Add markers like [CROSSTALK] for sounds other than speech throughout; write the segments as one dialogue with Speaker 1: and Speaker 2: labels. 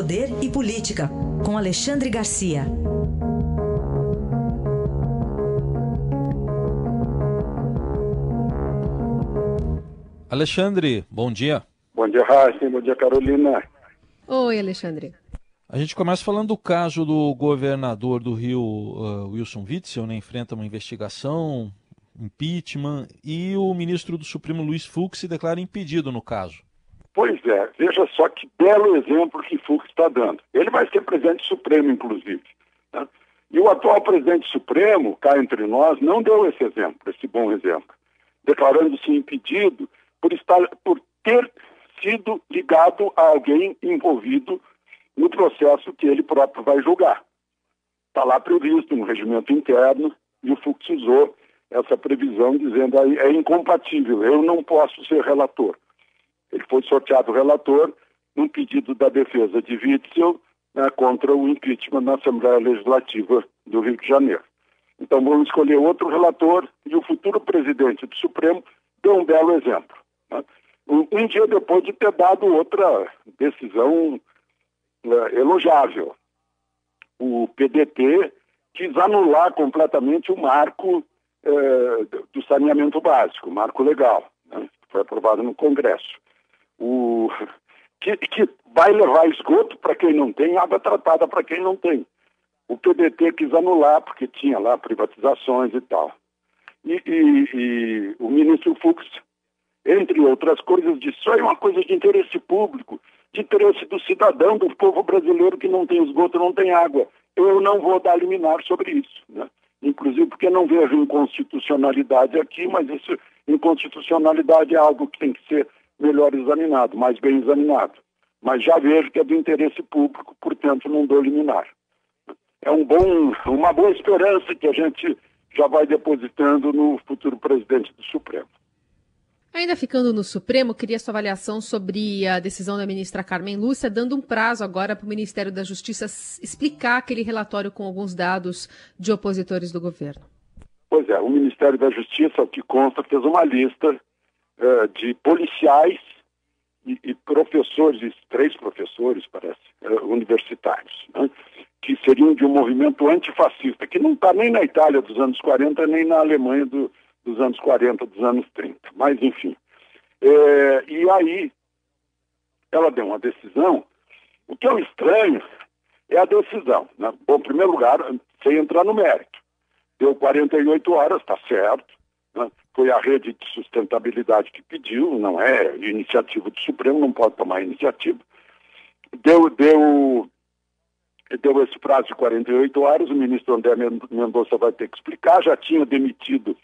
Speaker 1: Poder e Política, com Alexandre Garcia.
Speaker 2: Alexandre, bom dia.
Speaker 3: Bom dia, Raíssa. Bom dia, Carolina.
Speaker 4: Oi, Alexandre.
Speaker 2: A gente começa falando do caso do governador do Rio, uh, Wilson Witzel, né? Enfrenta uma investigação, impeachment, e o ministro do Supremo, Luiz Fux, se declara impedido no caso.
Speaker 3: Pois é, veja só que belo exemplo que Fux está dando. Ele vai ser presidente supremo, inclusive. Né? E o atual presidente supremo, cá entre nós, não deu esse exemplo, esse bom exemplo, declarando-se impedido por, estar, por ter sido ligado a alguém envolvido no processo que ele próprio vai julgar. Está lá previsto no regimento interno e o Fux usou essa previsão dizendo aí é incompatível, eu não posso ser relator. Ele foi sorteado relator num pedido da defesa de Witzel né, contra o impeachment na Assembleia Legislativa do Rio de Janeiro. Então vamos escolher outro relator e o futuro presidente do Supremo deu um belo exemplo. Né? Um, um, dia depois de ter dado outra decisão uh, elogiável. O PDT quis anular completamente o marco uh, do saneamento básico, marco legal, né? foi aprovado no Congresso. O, que, que vai levar esgoto para quem não tem, água tratada para quem não tem. O PDT quis anular, porque tinha lá privatizações e tal. E, e, e o ministro Fux entre outras coisas, disse: isso é uma coisa de interesse público, de interesse do cidadão, do povo brasileiro que não tem esgoto, não tem água. Eu não vou dar liminar sobre isso. Né? Inclusive porque não vejo inconstitucionalidade aqui, mas isso, inconstitucionalidade é algo que tem que ser melhor examinado, mais bem examinado. Mas já vejo que é do interesse público, portanto não dou liminar. É um bom, uma boa esperança que a gente já vai depositando no futuro presidente do Supremo.
Speaker 4: Ainda ficando no Supremo, queria sua avaliação sobre a decisão da ministra Carmen Lúcia, dando um prazo agora para o Ministério da Justiça explicar aquele relatório com alguns dados de opositores do governo.
Speaker 3: Pois é, o Ministério da Justiça, que consta, fez uma lista uh, de policiais e, e, professores, três professores, parece, uh, universitários, né, que seriam de um movimento antifascista, que não está nem na Itália dos anos 40, nem na Alemanha do, dos anos 40, dos anos 30. Mas, enfim. É, e aí, ela deu uma decisão. O que eu estranho é a decisão. Né? Bom, em primeiro lugar, sem entrar no mérito. Deu 48 horas, está certo. Né? Foi a rede de sustentabilidade que pediu, não é iniciativa do Supremo, não pode tomar iniciativa. Deu, deu, deu esse prazo de 48 horas, o ministro André Mendonça vai ter que explicar, já tinha demitido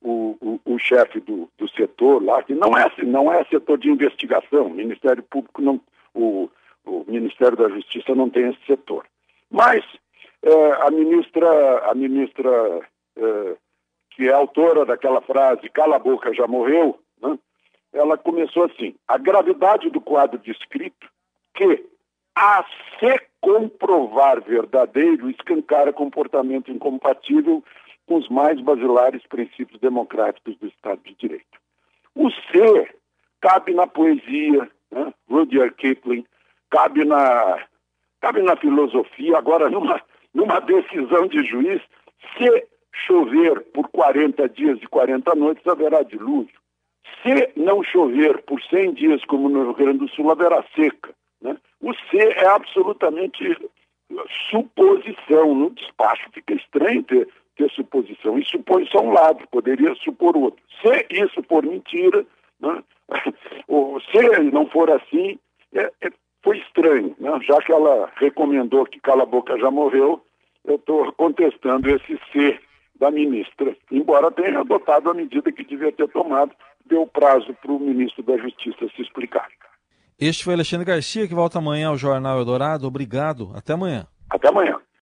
Speaker 3: o, o, o chefe do, do setor lá, que não é, não é setor de investigação, o Ministério Público não, o, o Ministério da Justiça não tem esse setor. Mas é, a ministra, a ministra é, que é autora daquela frase, cala a boca, já morreu, né? ela começou assim, a gravidade do quadro descrito, que, a se comprovar verdadeiro, escancara comportamento incompatível com os mais basilares princípios democráticos do Estado de Direito. O ser cabe na poesia, né? Rudyard Kipling, cabe na, cabe na filosofia, agora numa, numa decisão de juiz, se chover por 40 dias e 40 noites, haverá dilúvio. Se não chover por 100 dias, como no Rio Grande do Sul, haverá seca. Né? O ser é absolutamente suposição. No despacho fica estranho ter ter suposição. E supõe só um lado, poderia supor outro. Se isso for mentira, né, [LAUGHS] ou se não for assim, é, é, foi estranho. Né? Já que ela recomendou que Cala Boca já morreu, eu estou contestando esse ser da ministra, embora tenha adotado a medida que devia ter tomado, deu prazo para o ministro da Justiça se explicar.
Speaker 2: Este foi Alexandre Garcia, que volta amanhã ao Jornal Eldorado. Obrigado. Até amanhã.
Speaker 3: Até amanhã.